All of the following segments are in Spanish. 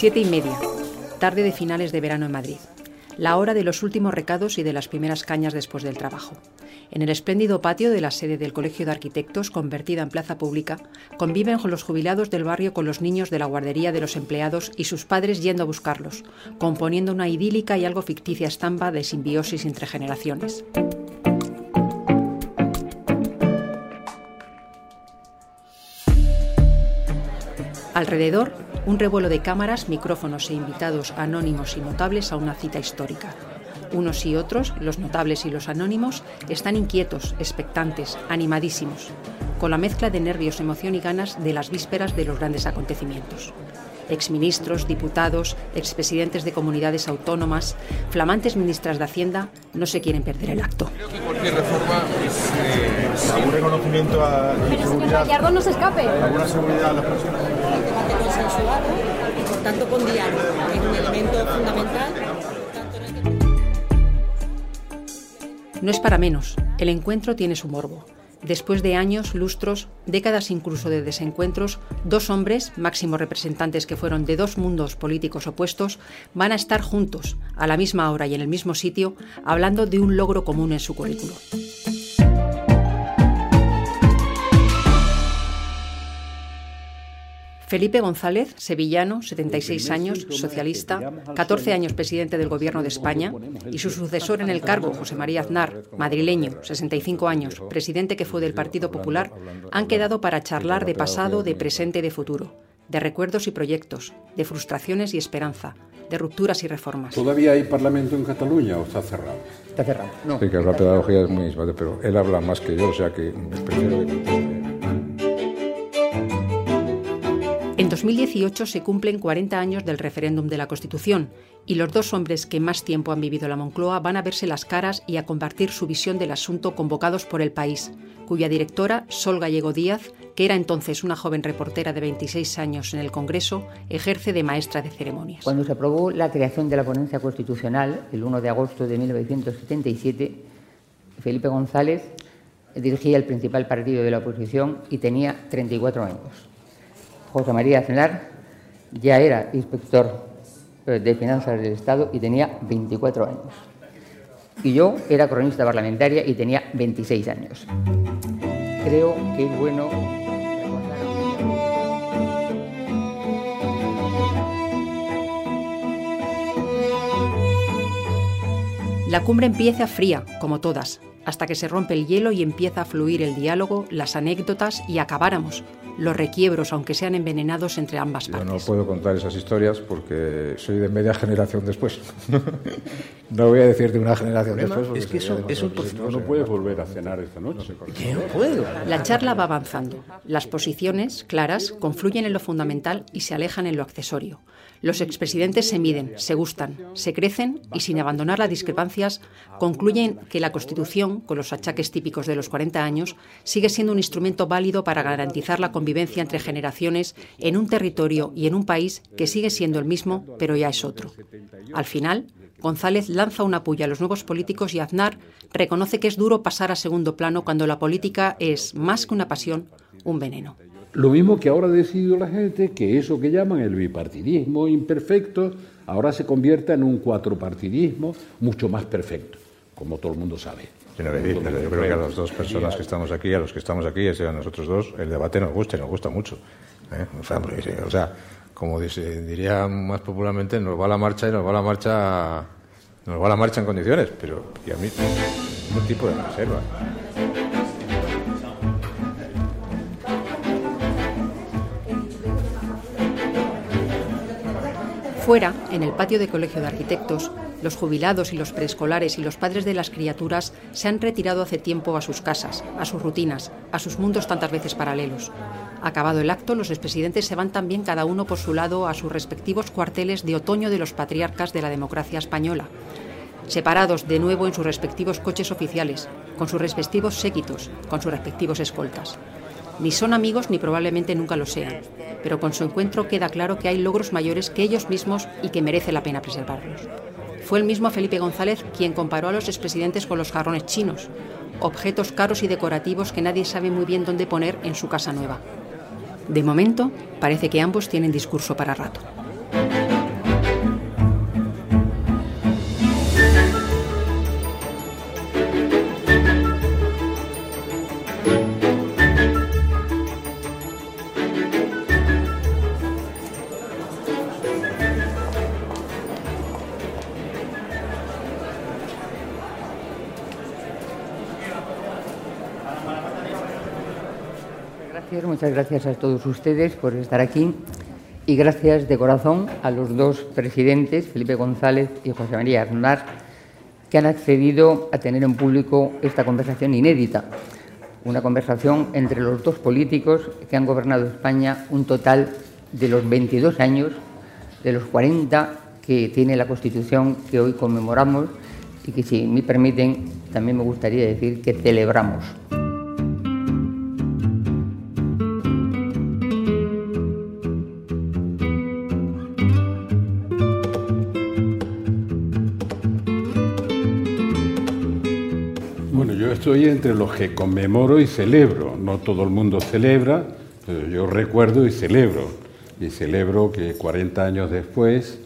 Siete y media, tarde de finales de verano en Madrid. La hora de los últimos recados y de las primeras cañas después del trabajo. En el espléndido patio de la sede del Colegio de Arquitectos, convertida en plaza pública, conviven con los jubilados del barrio con los niños de la guardería de los empleados y sus padres yendo a buscarlos, componiendo una idílica y algo ficticia estampa de simbiosis entre generaciones. Alrededor, un revuelo de cámaras, micrófonos e invitados anónimos y notables a una cita histórica. Unos y otros, los notables y los anónimos, están inquietos, expectantes, animadísimos, con la mezcla de nervios, emoción y ganas de las vísperas de los grandes acontecimientos. Exministros, diputados, expresidentes de comunidades autónomas, flamantes ministras de Hacienda no se quieren perder el acto. Creo que cualquier reforma es eh, algún reconocimiento a Pero señor Gallardo no se escape. alguna seguridad a las personas. Y por tanto con diálogo. Es un elemento fundamental. este No es para menos, el encuentro tiene su morbo. Después de años, lustros, décadas incluso de desencuentros, dos hombres, máximos representantes que fueron de dos mundos políticos opuestos, van a estar juntos, a la misma hora y en el mismo sitio, hablando de un logro común en su currículo. Felipe González, sevillano, 76 años, socialista, 14 años presidente del Gobierno de España, y su sucesor en el cargo, José María Aznar, madrileño, 65 años, presidente que fue del Partido Popular, han quedado para charlar de pasado, de presente y de futuro, de recuerdos y proyectos, de frustraciones y esperanza, de rupturas y reformas. ¿Todavía hay parlamento en Cataluña o está cerrado? Está cerrado. No. Sí, que la pedagogía es muy suave, pero él habla más que yo, o sea que 2018 se cumplen 40 años del referéndum de la Constitución y los dos hombres que más tiempo han vivido la Moncloa van a verse las caras y a compartir su visión del asunto convocados por el país, cuya directora, Sol Gallego Díaz, que era entonces una joven reportera de 26 años en el Congreso, ejerce de maestra de ceremonias. Cuando se aprobó la creación de la ponencia constitucional, el 1 de agosto de 1977, Felipe González dirigía el principal partido de la oposición y tenía 34 años. José María Aznar ya era inspector eh, de finanzas del Estado y tenía 24 años. Y yo era cronista parlamentaria y tenía 26 años. Creo que es bueno La cumbre empieza fría, como todas, hasta que se rompe el hielo y empieza a fluir el diálogo, las anécdotas y acabáramos, los requiebros, aunque sean envenenados entre ambas Yo partes. no puedo contar esas historias porque soy de media generación después. no voy a decir de una generación después. Es que eso, demasiado eso imposible. No puedes volver a cenar esta noche. No puedo. La charla va avanzando. Las posiciones, claras, confluyen en lo fundamental y se alejan en lo accesorio. Los expresidentes se miden, se gustan, se crecen y, sin abandonar las discrepancias, concluyen que la Constitución, con los achaques típicos de los 40 años, sigue siendo un instrumento válido para garantizar la convivencia entre generaciones en un territorio y en un país que sigue siendo el mismo, pero ya es otro. Al final, González lanza una puya a los nuevos políticos y Aznar reconoce que es duro pasar a segundo plano cuando la política es, más que una pasión, un veneno. Lo mismo que ahora ha decidido la gente que eso que llaman el bipartidismo imperfecto ahora se convierta en un cuatropartidismo mucho más perfecto, como todo el mundo sabe. Pero yo creo que a las dos personas que estamos aquí, a los que estamos aquí, a nosotros dos, el debate nos gusta y nos gusta mucho. ¿eh? O, sea, o como dice- diría más popularmente, nos va la marcha y nos va la marcha, nos va la marcha en condiciones, pero y a mí ningún tipo de reserva. Fuera, en el patio de Colegio de Arquitectos, los jubilados y los preescolares y los padres de las criaturas se han retirado hace tiempo a sus casas, a sus rutinas, a sus mundos tantas veces paralelos. Acabado el acto, los expresidentes se van también cada uno por su lado a sus respectivos cuarteles de otoño de los patriarcas de la democracia española, separados de nuevo en sus respectivos coches oficiales, con sus respectivos séquitos, con sus respectivos escoltas. Ni son amigos ni probablemente nunca lo sean, pero con su encuentro queda claro que hay logros mayores que ellos mismos y que merece la pena preservarlos. Fue el mismo Felipe González quien comparó a los expresidentes con los jarrones chinos, objetos caros y decorativos que nadie sabe muy bien dónde poner en su casa nueva. De momento, parece que ambos tienen discurso para rato. Muchas gracias a todos ustedes por estar aquí y gracias de corazón a los dos presidentes, Felipe González y José María Aznar, que han accedido a tener en público esta conversación inédita. Una conversación entre los dos políticos que han gobernado España un total de los 22 años, de los 40 que tiene la Constitución que hoy conmemoramos y que, si me permiten, también me gustaría decir que celebramos. Estoy entre los que conmemoro y celebro. No todo el mundo celebra, pero yo recuerdo y celebro. Y celebro que 40 años después,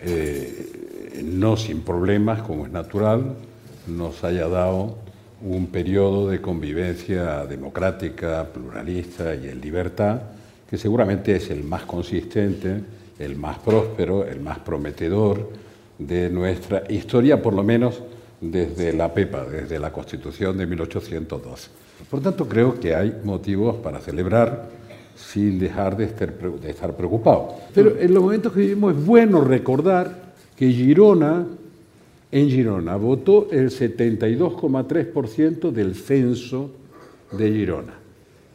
eh, no sin problemas, como es natural, nos haya dado un periodo de convivencia democrática, pluralista y en libertad, que seguramente es el más consistente, el más próspero, el más prometedor de nuestra historia, por lo menos desde la PEPA, desde la Constitución de 1812. Por tanto, creo que hay motivos para celebrar sin dejar de estar preocupado. Pero en los momentos que vivimos es bueno recordar que Girona, en Girona, votó el 72,3% del censo de Girona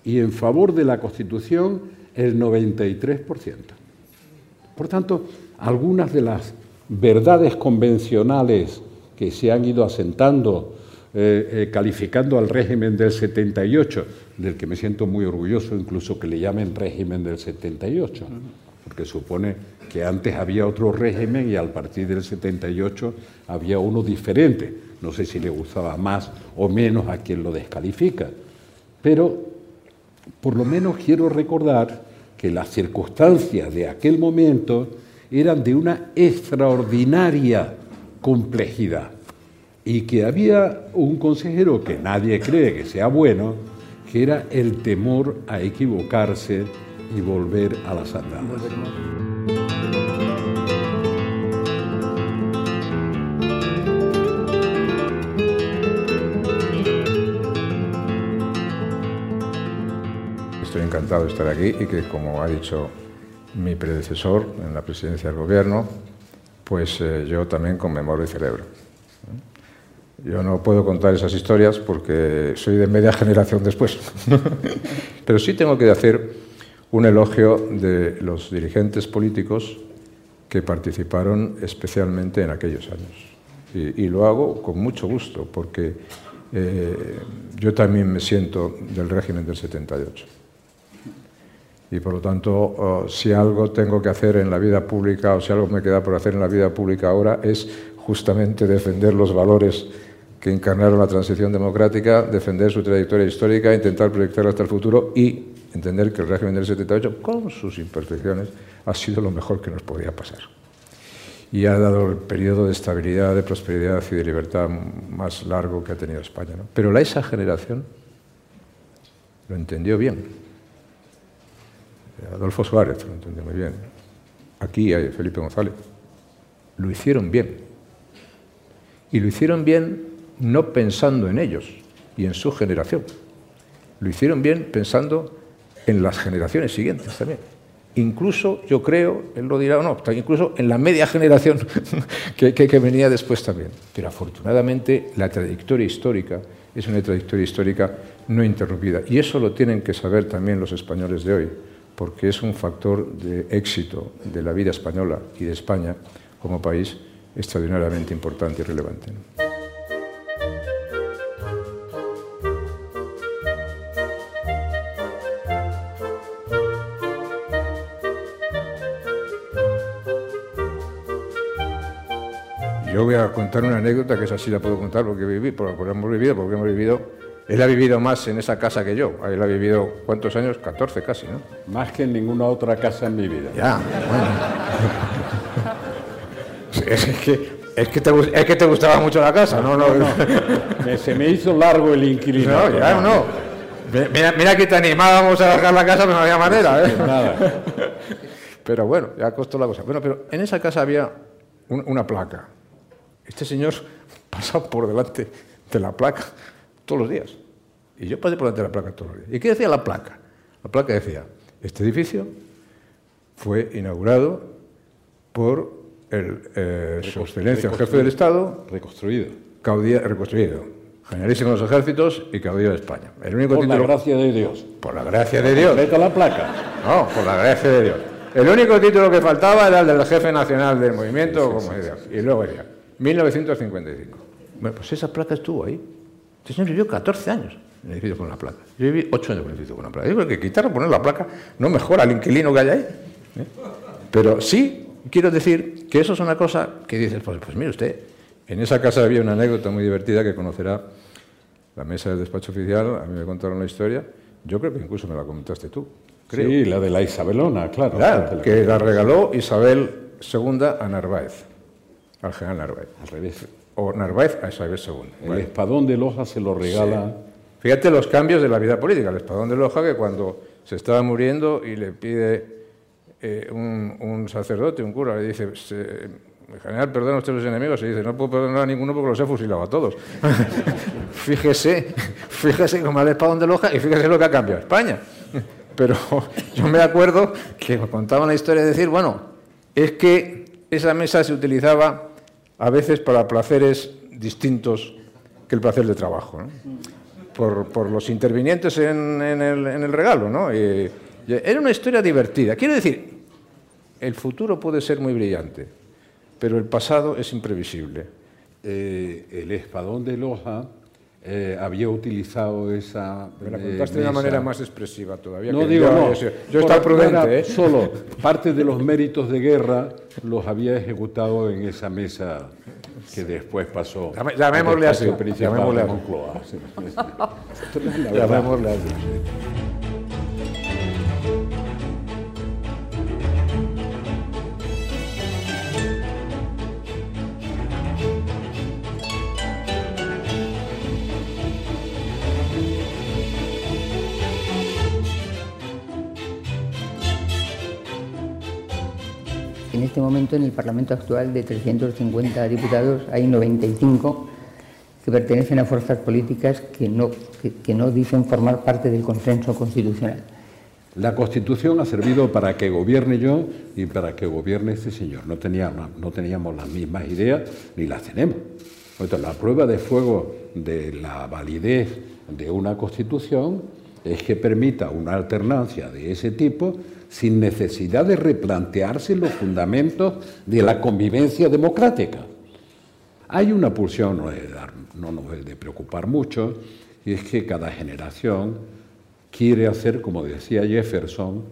y en favor de la Constitución el 93%. Por tanto, algunas de las verdades convencionales que se han ido asentando, eh, eh, calificando al régimen del 78, del que me siento muy orgulloso, incluso que le llamen régimen del 78, porque supone que antes había otro régimen y al partir del 78 había uno diferente. No sé si le gustaba más o menos a quien lo descalifica, pero por lo menos quiero recordar que las circunstancias de aquel momento eran de una extraordinaria complejidad y que había un consejero que nadie cree que sea bueno, que era el temor a equivocarse y volver a las andadas. Estoy encantado de estar aquí y que, como ha dicho mi predecesor en la presidencia del Gobierno, pues eh, yo también conmemoro y celebro. Yo no puedo contar esas historias porque soy de media generación después, pero sí tengo que hacer un elogio de los dirigentes políticos que participaron especialmente en aquellos años. Y, lo hago con mucho gusto porque eh, yo también me siento del régimen del 78 y por lo tanto, oh, si algo tengo que hacer en la vida pública o si algo me queda por hacer en la vida pública ahora es justamente defender los valores que encarnaron la transición democrática, defender su trayectoria histórica, intentar proyectarla hasta el futuro y entender que el régimen del 78, con sus imperfecciones, ha sido lo mejor que nos podía pasar. Y ha dado el periodo de estabilidad, de prosperidad y de libertad más largo que ha tenido España. Pero la, esa generación lo entendió bien Adolfo Suárez lo entendió muy bien. Aquí hay Felipe González. Lo hicieron bien. Y lo hicieron bien no pensando en ellos y en su generación. Lo hicieron bien pensando en las generaciones siguientes también. Incluso, yo creo, él lo dirá o no, incluso en la media generación que, que venía después también. Pero afortunadamente la trayectoria histórica es una trayectoria histórica no interrumpida. Y eso lo tienen que saber también los españoles de hoy porque es un factor de éxito de la vida española y de España como país extraordinariamente importante y relevante. Yo voy a contar una anécdota que esa sí la puedo contar porque viví, porque hemos vivido, porque hemos vivido él ha vivido más en esa casa que yo. Él ha vivido, ¿cuántos años? 14 casi, ¿no? Más que en ninguna otra casa en mi vida. Ya, bueno. es, que, es, que te, es que te gustaba mucho la casa, ¿no? no, no. se me hizo largo el inquilino. No, ya no. Mira, mira que te animábamos a dejar la casa, pero no había manera, ¿eh? Nada. Pero bueno, ya costó la cosa. Bueno, pero en esa casa había una placa. Este señor pasaba por delante de la placa todos los días. Y yo pasé por delante de la placa todos los días. ¿Y qué decía la placa? La placa decía, este edificio fue inaugurado por el, eh, su excelencia, el jefe del Estado, Reconstruido. caudillo, reconstruido, generalísimo de los ejércitos y caudillo de España. El único Por la gracia de Dios. por la gracia de Dios. Meta la placa. No, por la gracia de Dios. El único título que faltaba era el del jefe nacional del movimiento, como decía. Y luego decía, 1955. Bueno, pues esa placa estuvo ahí. Este señor vivió 14 años en el edificio con la placa. Yo viví 8 años en el edificio con la placa. Yo creo que quitar o poner la placa no mejora al inquilino que hay ahí. ¿eh? Pero sí quiero decir que eso es una cosa que dices, pues, pues mire usted, en esa casa había una anécdota muy divertida que conocerá la mesa del despacho oficial, a mí me contaron la historia, yo creo que incluso me la comentaste tú. Creo. Sí, la de la Isabelona, claro. Claro, que la regaló Isabel II a Narváez, al general Narváez. Al revés. O Narváez a Isabel II. El espadón de Loja se lo regala. Fíjate los cambios de la vida política. El espadón de Loja, que cuando se estaba muriendo y le pide eh, un, un sacerdote, un cura, le dice, se- general, perdona usted los enemigos, y dice, no puedo perdonar a ninguno porque los he fusilado a todos. fíjese, fíjese cómo el espadón de Loja y fíjese lo que ha cambiado España. Pero yo me acuerdo que me contaban la historia de decir, bueno, es que esa mesa se utilizaba a veces para placeres distintos que el placer de trabajo, por, los intervinientes en, el, regalo. ¿no? Y era una historia divertida. Quiero decir, el futuro puede ser muy brillante, pero el pasado es imprevisible. Eh, el espadón de Loja eh, había utilizado esa. Me la eh, contaste de una manera más expresiva todavía. No que digo yo, no. Yo, estaba prudente, ¿eh? Solo parte de los méritos de guerra los había ejecutado en esa mesa que después pasó. Llamémosle así, llamémosle así. Llamémosle así. Este momento, en el Parlamento actual, de 350 diputados, hay 95 que pertenecen a fuerzas políticas que no, dicen formar parte del consenso constitucional. La Constitución ha servido para que gobierne yo y para que gobierne este señor. No teníamos, no teníamos las mismas ideas ni las tenemos. Entonces, la prueba de fuego de la validez de una Constitución es que permita una alternancia de ese tipo sin necesidad de replantearse los fundamentos de la convivencia democrática. Hay una pulsión, no, de dar- no nos de preocupar mucho, y es que cada generación quiere hacer, como decía Jefferson,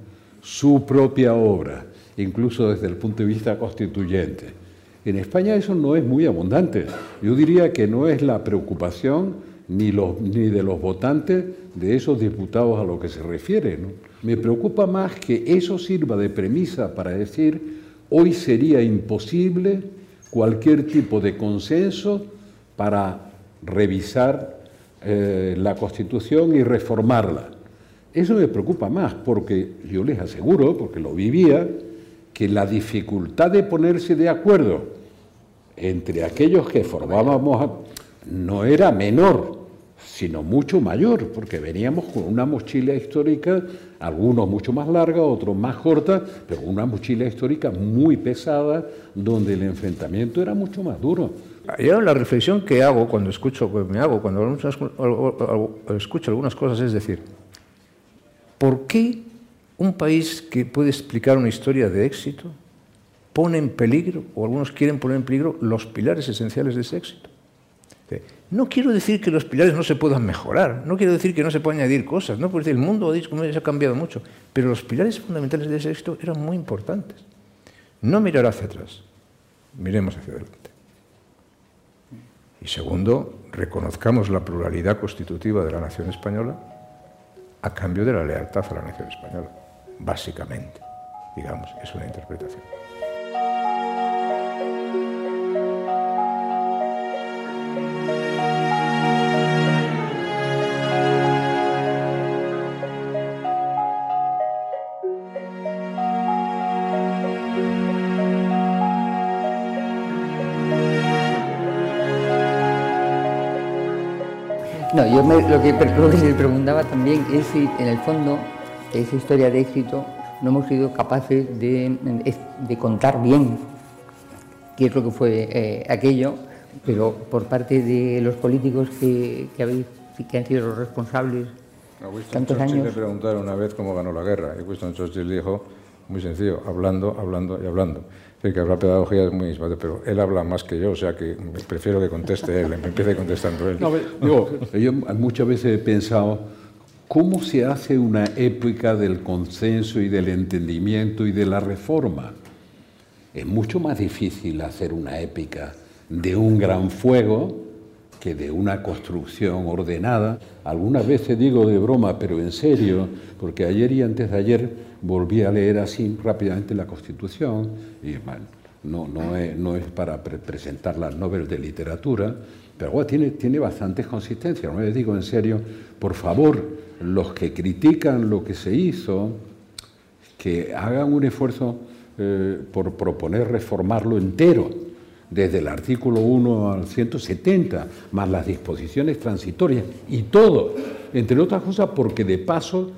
su propia obra, incluso desde el punto de vista constituyente. En España eso no es muy abundante. Yo diría que no es la preocupación ni, los- ni de los votantes de esos diputados a lo que se refiere. Me preocupa más que eso sirva de premisa para decir hoy sería imposible cualquier tipo de consenso para revisar eh, la Constitución y reformarla. Eso me preocupa más porque yo les aseguro, porque lo vivía, que la dificultad de ponerse de acuerdo entre aquellos que formábamos no era menor, sino mucho mayor, porque veníamos con una mochila histórica, algunos mucho más larga, otros más corta, pero una mochila histórica muy pesada, donde el enfrentamiento era mucho más duro. La reflexión que hago cuando escucho, me hago cuando escucho algunas cosas es decir, ¿por qué un país que puede explicar una historia de éxito pone en peligro, o algunos quieren poner en peligro, los pilares esenciales de ese éxito? No quiero decir que los pilares no se puedan mejorar, no quiero decir que no se puedan añadir cosas, no porque el mundo se ha cambiado mucho, pero los pilares fundamentales de ese éxito eran muy importantes. No mirar hacia atrás, miremos hacia adelante. Y segundo, reconozcamos la pluralidad constitutiva de la nación española a cambio de la lealtad a la nación española, básicamente, digamos, es una interpretación. No, yo me- lo, que, lo que le preguntaba también es si en el fondo esa historia de éxito no hemos sido capaces de, de contar bien qué es lo que fue eh, aquello, pero por parte de los políticos que, que, habéis, que han sido los responsables a Winston tantos Churchill años. le preguntaron una vez cómo ganó la guerra y Winston Churchill dijo, muy sencillo, hablando, hablando y hablando. Es que hablar pedagogía es muy pero él habla más que yo, o sea que prefiero que conteste él, me empiece contestando él. No, yo muchas veces he pensado, ¿cómo se hace una épica del consenso y del entendimiento y de la reforma? Es mucho más difícil hacer una épica de un gran fuego de una construcción ordenada. Algunas veces digo de broma, pero en serio, porque ayer y antes de ayer volví a leer así rápidamente la Constitución, y bueno, no, no, es, no es para pre presentar las novelas de literatura, pero bueno, tiene, tiene bastantes consistencias. No les digo en serio, por favor, los que critican lo que se hizo, que hagan un esfuerzo eh, por proponer reformarlo entero, desde el artículo 1 al 170, más las disposiciones transitorias y todo, entre otras cosas porque de paso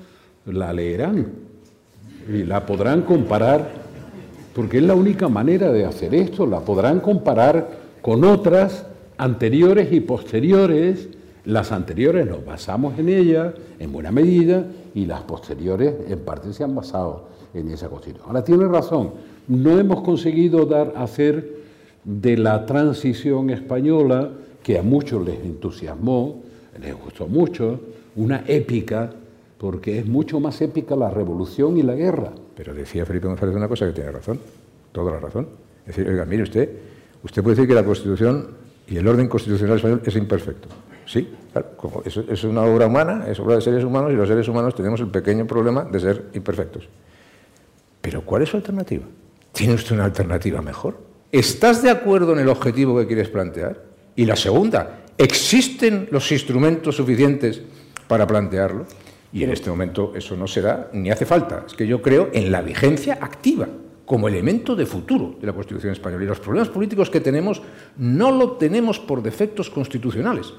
la leerán y la podrán comparar, porque es la única manera de hacer esto, la podrán comparar con otras anteriores y posteriores. Las anteriores nos basamos en ellas en buena medida y las posteriores en parte se han basado en esa constitución. Ahora tiene razón, no hemos conseguido dar hacer de la transición española, que a muchos les entusiasmó, les gustó mucho, una épica, porque es mucho más épica la revolución y la guerra. Pero decía Felipe González una cosa que tiene razón, toda la razón. Es decir, oiga, mire usted, usted puede decir que la Constitución y el orden constitucional español es imperfecto. Sí, claro, como es, es una obra humana, es obra de seres humanos y los seres humanos tenemos el pequeño problema de ser imperfectos. Pero ¿cuál es su alternativa? ¿Tiene usted una alternativa mejor? ¿Estás de acuerdo en el objetivo que quieres plantear? Y la segunda, ¿existen los instrumentos suficientes para plantearlo? Y en este momento eso no se da ni hace falta. Es que yo creo en la vigencia activa como elemento de futuro de la Constitución española. Y los problemas políticos que tenemos no lo tenemos por defectos constitucionales,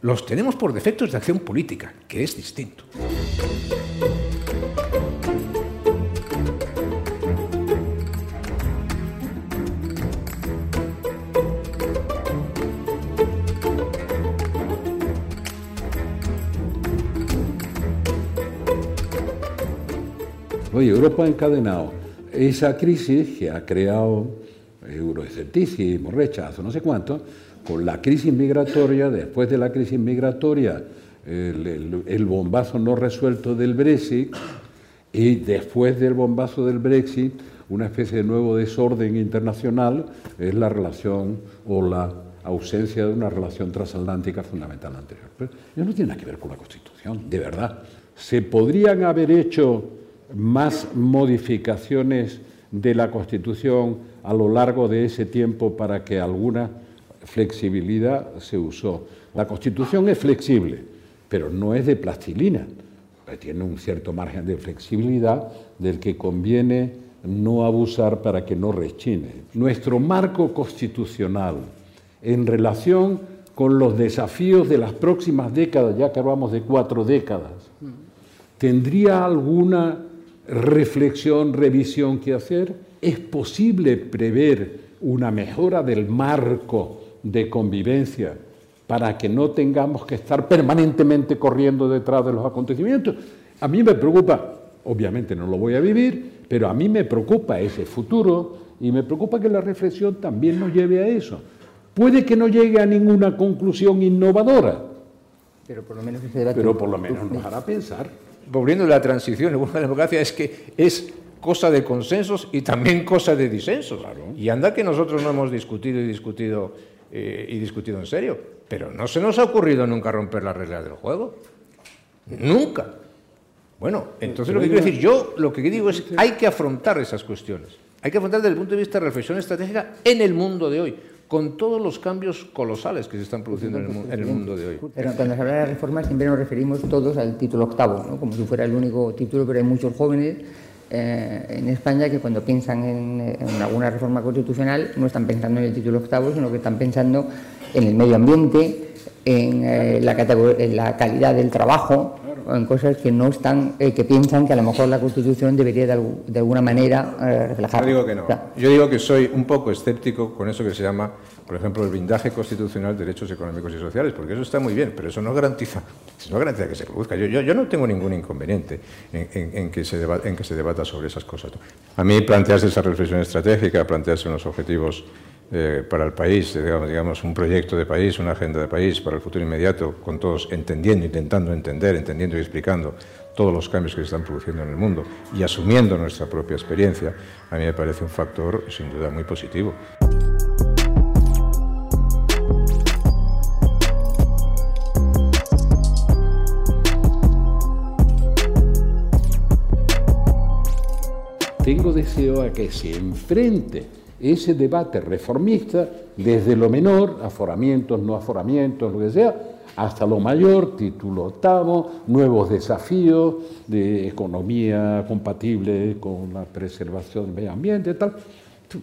los tenemos por defectos de acción política, que es distinto. Oye, Europa ha encadenado esa crisis que ha creado euroescepticismo, rechazo, no sé cuánto, con la crisis migratoria, después de la crisis migratoria, el, el, bombazo no resuelto del Brexit, y después del bombazo del Brexit, una especie de nuevo desorden internacional es la relación o la ausencia de una relación transatlántica fundamental anterior. Pero eso no tiene nada que ver con la Constitución, de verdad. Se podrían haber hecho más modificaciones de la Constitución a lo largo de ese tiempo para que alguna flexibilidad se usó. La Constitución es flexible, pero no es de plastilina. Tiene un cierto margen de flexibilidad del que conviene no abusar para que no rechine. Nuestro marco constitucional en relación con los desafíos de las próximas décadas, ya que hablamos de cuatro décadas, ¿tendría alguna reflexión, revisión que hacer? ¿Es posible prever una mejora del marco de convivencia para que no tengamos que estar permanentemente corriendo detrás de los acontecimientos? A mí me preocupa, obviamente no lo voy a vivir, pero a mí me preocupa ese futuro y me preocupa que la reflexión también nos lleve a eso. Puede que no llegue a ninguna conclusión innovadora, pero por lo menos, ese debate pero por lo menos nos hará pensar volviendo a la transición, la buena democracia es que es cosa de consensos y también cosa de disensos. Claro. Y anda que nosotros no hemos discutido y discutido eh, y discutido en serio, pero no se nos ha ocurrido nunca romper las reglas del juego. Nunca. Bueno, entonces lo que quiero decir, yo lo que digo es hay que afrontar esas cuestiones. Hay que afrontar desde el punto de vista de reflexión estratégica en el mundo de hoy con todos los cambios colosales que se están produciendo en el, en el, mundo de hoy. Pero cuando se habla de reforma siempre nos referimos todos al título octavo, ¿no? como si fuera el único título, pero hay muchos jóvenes eh, en España que cuando piensan en, en, alguna reforma constitucional no están pensando en el título octavo, sino que están pensando en el medio ambiente, en, eh, la, en la calidad del trabajo, en cosas que no están, eh, que piensan que a lo mejor la Constitución debería de, algu- de alguna manera eh, reflejar. Yo digo que no. O sea, Yo digo que soy un poco escéptico con eso que se llama, por ejemplo, el blindaje constitucional de derechos económicos y sociales, porque eso está muy bien, pero eso no garantiza, no garantiza que se produzca. Yo, yo, yo no tengo ningún inconveniente en, en- en que se deba- en que se debata sobre esas cosas. A mí plantearse esa reflexión estratégica, plantearse unos objetivos eh, para el país, digamos, digamos, un proyecto de país, una agenda de país para el futuro inmediato, con todos entendiendo, intentando entender, entendiendo y explicando todos los cambios que se están produciendo en el mundo y asumiendo nuestra propia experiencia, a mí me parece un factor sin duda muy positivo. Tengo deseo a que se enfrente ese debate reformista desde lo menor, aforamientos, no aforamientos, lo que sea, hasta lo mayor, título octavo, nuevos desafíos de economía compatible con la preservación del medio ambiente, tal.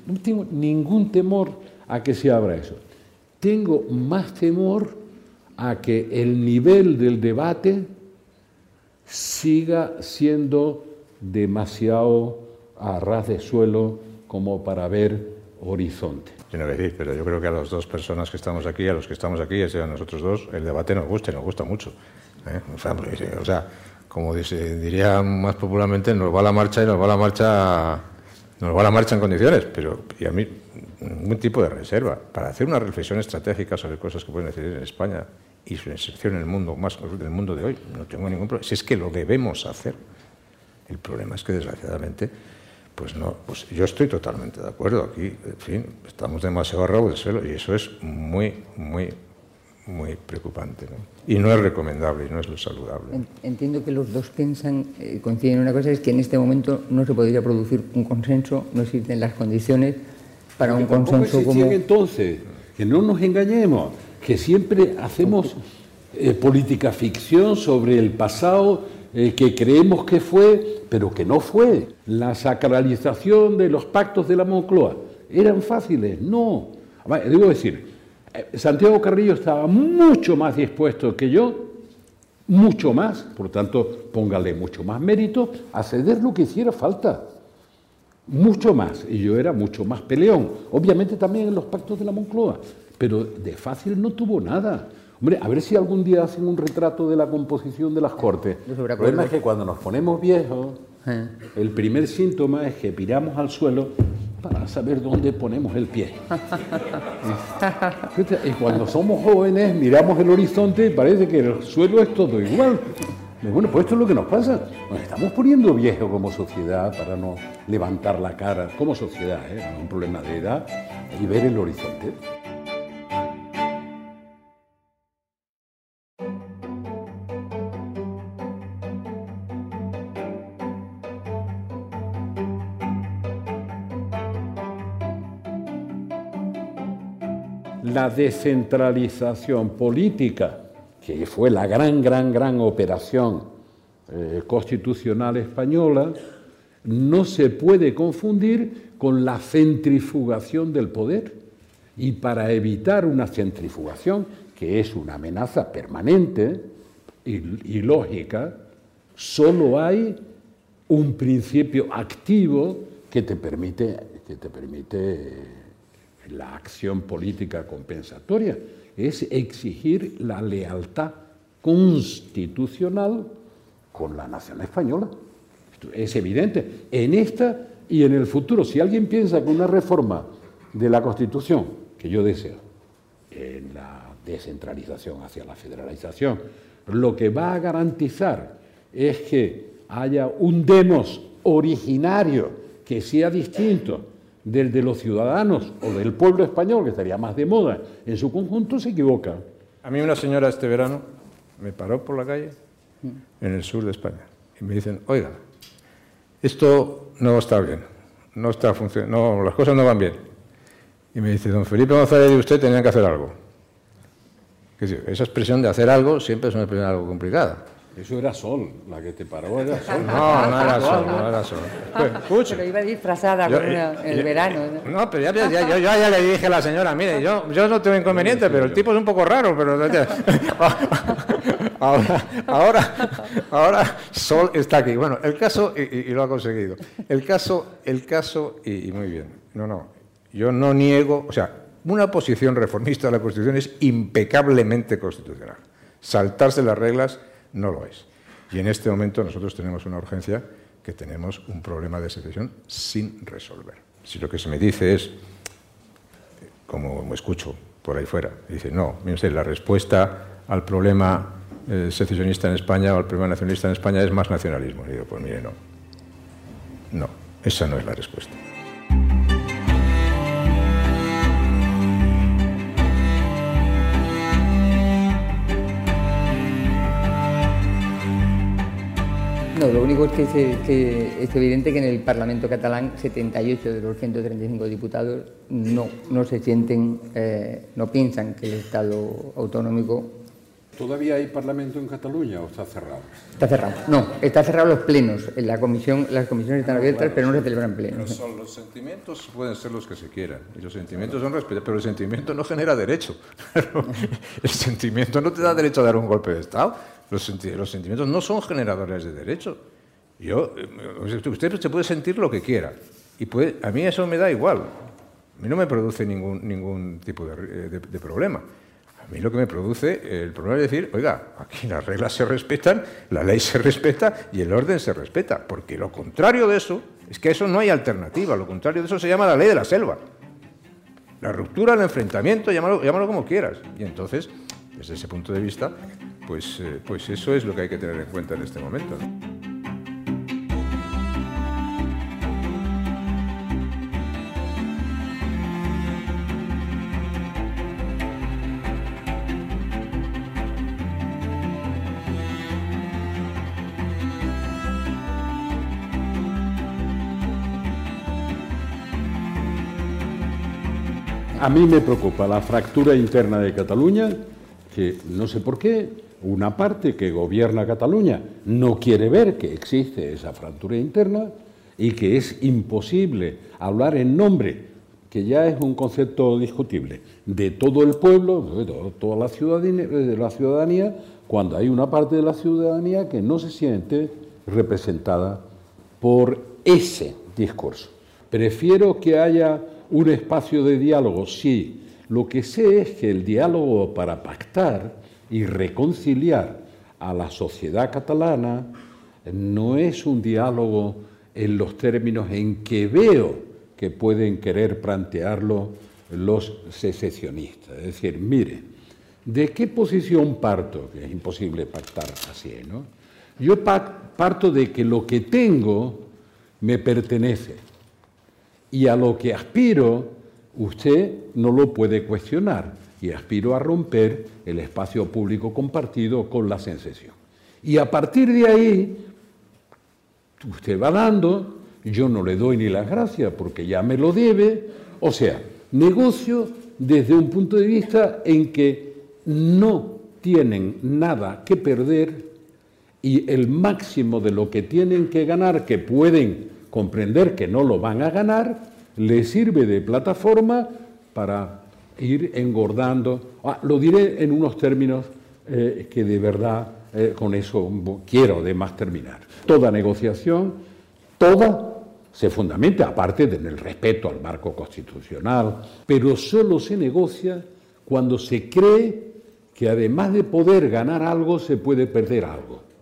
No tengo ningún temor a que se abra eso. Tengo más temor a que el nivel del debate siga siendo demasiado a ras de suelo como para ver horizonte. Yo no decir, pero yo creo que a las dos personas que estamos aquí, a los que estamos aquí, es a nosotros dos, el debate nos gusta y nos gusta mucho. ¿eh? O, sea, porque, o sea, como dice- diría más popularmente, nos va la marcha y nos va la marcha, nos va la marcha en condiciones, pero y a mí ningún tipo de reserva para hacer una reflexión estratégica sobre cosas que pueden decidir en España y su inserción en el mundo más del mundo de hoy. No tengo ningún problema. Si es que lo debemos hacer. El problema es que desgraciadamente, pues no, pues yo estoy totalmente de acuerdo. Aquí, en fin, estamos demasiado a rabo del suelo y eso es muy, muy, muy preocupante. ¿no? Y no es recomendable y no es lo saludable. en- Entiendo que los dos piensan, eh, coinciden en una cosa, es que en este momento no se podría producir un consenso, no existen las condiciones para un consenso como... entonces, que no nos engañemos, que siempre hacemos eh, política ficción sobre el pasado eh, que creemos que fue, pero que no fue. La sacralización de los pactos de la Moncloa, ¿eran fáciles? No. Debo decir, eh, Santiago Carrillo estaba mucho más dispuesto que yo, mucho más, por tanto, póngale mucho más mérito, a ceder lo que hiciera falta mucho más, y yo era mucho más peleón, obviamente también en los pactos de la Moncloa, pero de fácil no tuvo nada. Hombre, a ver si algún día hacen un retrato de la composición de las Cortes. El problema es que cuando nos ponemos viejos, Eh. el primer síntoma es que piramos al suelo para saber dónde ponemos el pie. y cuando somos jóvenes, miramos el horizonte y parece que el suelo es todo igual. Bueno, pues esto es lo que nos pasa. Nos estamos poniendo viejos como sociedad para no levantar la cara, como sociedad, ¿eh? Un problema de edad, y ver el horizonte. La descentralización política, que fue la gran, gran, gran operación eh, constitucional española, no se puede confundir con la centrifugación del poder. Y para evitar una centrifugación, que es una amenaza permanente y, y lógica, solo hay un principio activo que te permite, que te permite la acción política compensatoria, es exigir la lealtad constitucional con la nación española. Es evidente. En esta y en el futuro, si alguien piensa que una reforma de la Constitución, que yo deseo, en la descentralización hacia la federalización, lo que va a garantizar es que haya un demos originario que sea distinto del de los ciudadanos o del pueblo español, que estaría más de moda, en su conjunto se equivoca. A mí una señora este verano me paró por la calle en el sur de España y me dicen, oiga, esto no está bien, no está funcionando, las cosas no van bien. Y me dice, don Felipe González y usted tenían que hacer algo. Esa expresión de hacer algo siempre es una expresión algo complicada. Eso era sol, la que te paró era sol. No, no era sol, no era sol. Pues. Pero iba disfrazada Yo- con una- en el yo- verano. ¿no? No, pero ya, ya- ya- yo, yo ya le dije a la señora, mire, yo, yo no tengo inconveniente, pero el tipo es un poco raro, pero... Ahora, ahora, ahora Sol está aquí. Bueno, el caso, y, y- y lo ha conseguido. El caso, el caso, y, y muy bien. No, no, yo no niego, o sea, una posición reformista de la Constitución es impecablemente constitucional. Saltarse las reglas no lo es. Y en este momento nosotros tenemos una urgencia que tenemos un problema de secesión sin resolver. Si lo que se me dice es, como me escucho por ahí fuera, dice, no, usted, la respuesta al problema eh, secesionista en España o al problema nacionalista en España es más nacionalismo. Y digo, pues mire, no. No, esa no es la respuesta. Lo único es que, se- es evidente que en el Parlamento catalán 78 de los 135 diputados no, no se sienten, eh, no piensan que el Estado autonómico ¿Todavía hay parlamento en Cataluña o está cerrado? está cerrado. No, está cerrado los plenos. En la comisión, las comisiones están abiertas, pero no se celebran plenos. Los, son- los sentimientos pueden ser los que se quieran, y los sentimientos son respetables, pero el sentimiento no genera derecho. el sentimiento no te da derecho a dar un golpe de Estado. Los, senti- los sentimientos no son generadores de derecho. Yo, eh, usted se puede sentir lo que quiera, y puede, a mí eso me da igual. A mí no me produce ningún, ningún tipo de, de- de problema. A mí lo que me produce el problema es decir, oiga, aquí las reglas se respetan, la ley se respeta y el orden se respeta, porque lo contrario de eso es que eso no hay alternativa, lo contrario de eso se llama la ley de la selva. La ruptura, el enfrentamiento, llámalo, llámalo como quieras. Y entonces, desde ese punto de vista, pues, eh, pues eso es lo que hay que tener en cuenta en este momento. A mí me preocupa la fractura interna de Cataluña, que no sé por qué, una parte que gobierna Cataluña no quiere ver que existe esa fractura interna y que es imposible hablar en nombre, que ya es un concepto discutible, de todo el pueblo, de to- toda la ciudadanía, cuando hay una parte de la ciudadanía que no se siente representada por ese discurso. Prefiero que haya un espacio de diálogo, sí. Lo que sé es que el diálogo para pactar y reconciliar a la sociedad catalana no es un diálogo en los términos en que veo que pueden querer plantearlo los secesionistas. Es decir, mire, ¿de qué posición parto? Que es imposible pactar así, ¿no? Yo pa- parto de que lo que tengo me pertenece y a lo que aspiro usted no lo puede cuestionar y aspiro a romper el espacio público compartido con la sensación. Y a partir de ahí, usted va dando, yo no le doy ni las gracias porque ya me lo debe, o sea, negocio desde un punto de vista en que no tienen nada que perder y el máximo de lo que tienen que ganar, que pueden comprender que no lo van a ganar, les sirve de plataforma para ir engordando. Ah, lo diré en unos términos eh, que de verdad eh, con eso quiero además terminar. Toda negociación, toda se fundamenta, aparte del respeto al marco constitucional, pero solo se negocia cuando se cree que además de poder ganar algo, se puede perder algo.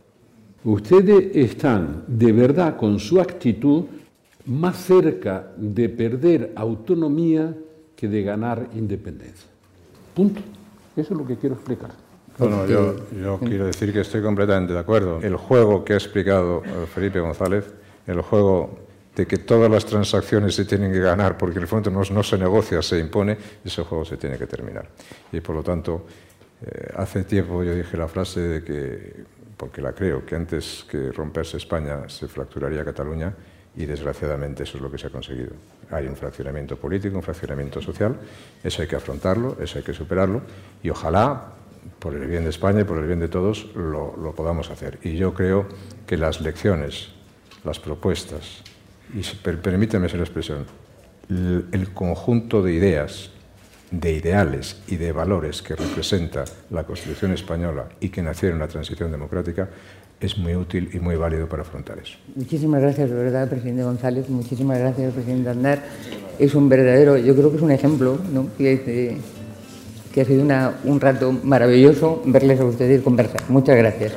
Ustedes están de verdad con su actitud más cerca de perder autonomía que de ganar independencia. Punto. Eso es lo que quiero explicar. Bueno, yo, yo quiero decir que estoy completamente de acuerdo. El juego que ha explicado eh, Felipe González, el juego de que todas las transacciones se tienen que ganar porque el fondo no, no se negocia, se impone, ese juego se tiene que terminar. Y por lo tanto, eh, hace tiempo yo dije la frase de que, porque la creo, que antes que romperse España se fracturaría Cataluña y desgraciadamente eso es lo que se ha conseguido. Hay un fraccionamiento político, un fraccionamiento social, eso hay que afrontarlo, eso hay que superarlo y ojalá por el bien de España y por el bien de todos, lo, podamos hacer. Y yo creo que las lecciones, las propuestas, y per, permíteme esa expresión, el conjunto de ideas, de ideales y de valores que representa la Constitución española y que nacieron en la transición democrática es muy útil y muy válido para afrontar eso. Muchísimas gracias, de verdad, presidente González. Muchísimas gracias, presidente Andar. Es un verdadero, yo creo que es un ejemplo, ¿no? que, que ha sido una, un rato maravilloso verles a ustedes conversar. Muchas gracias.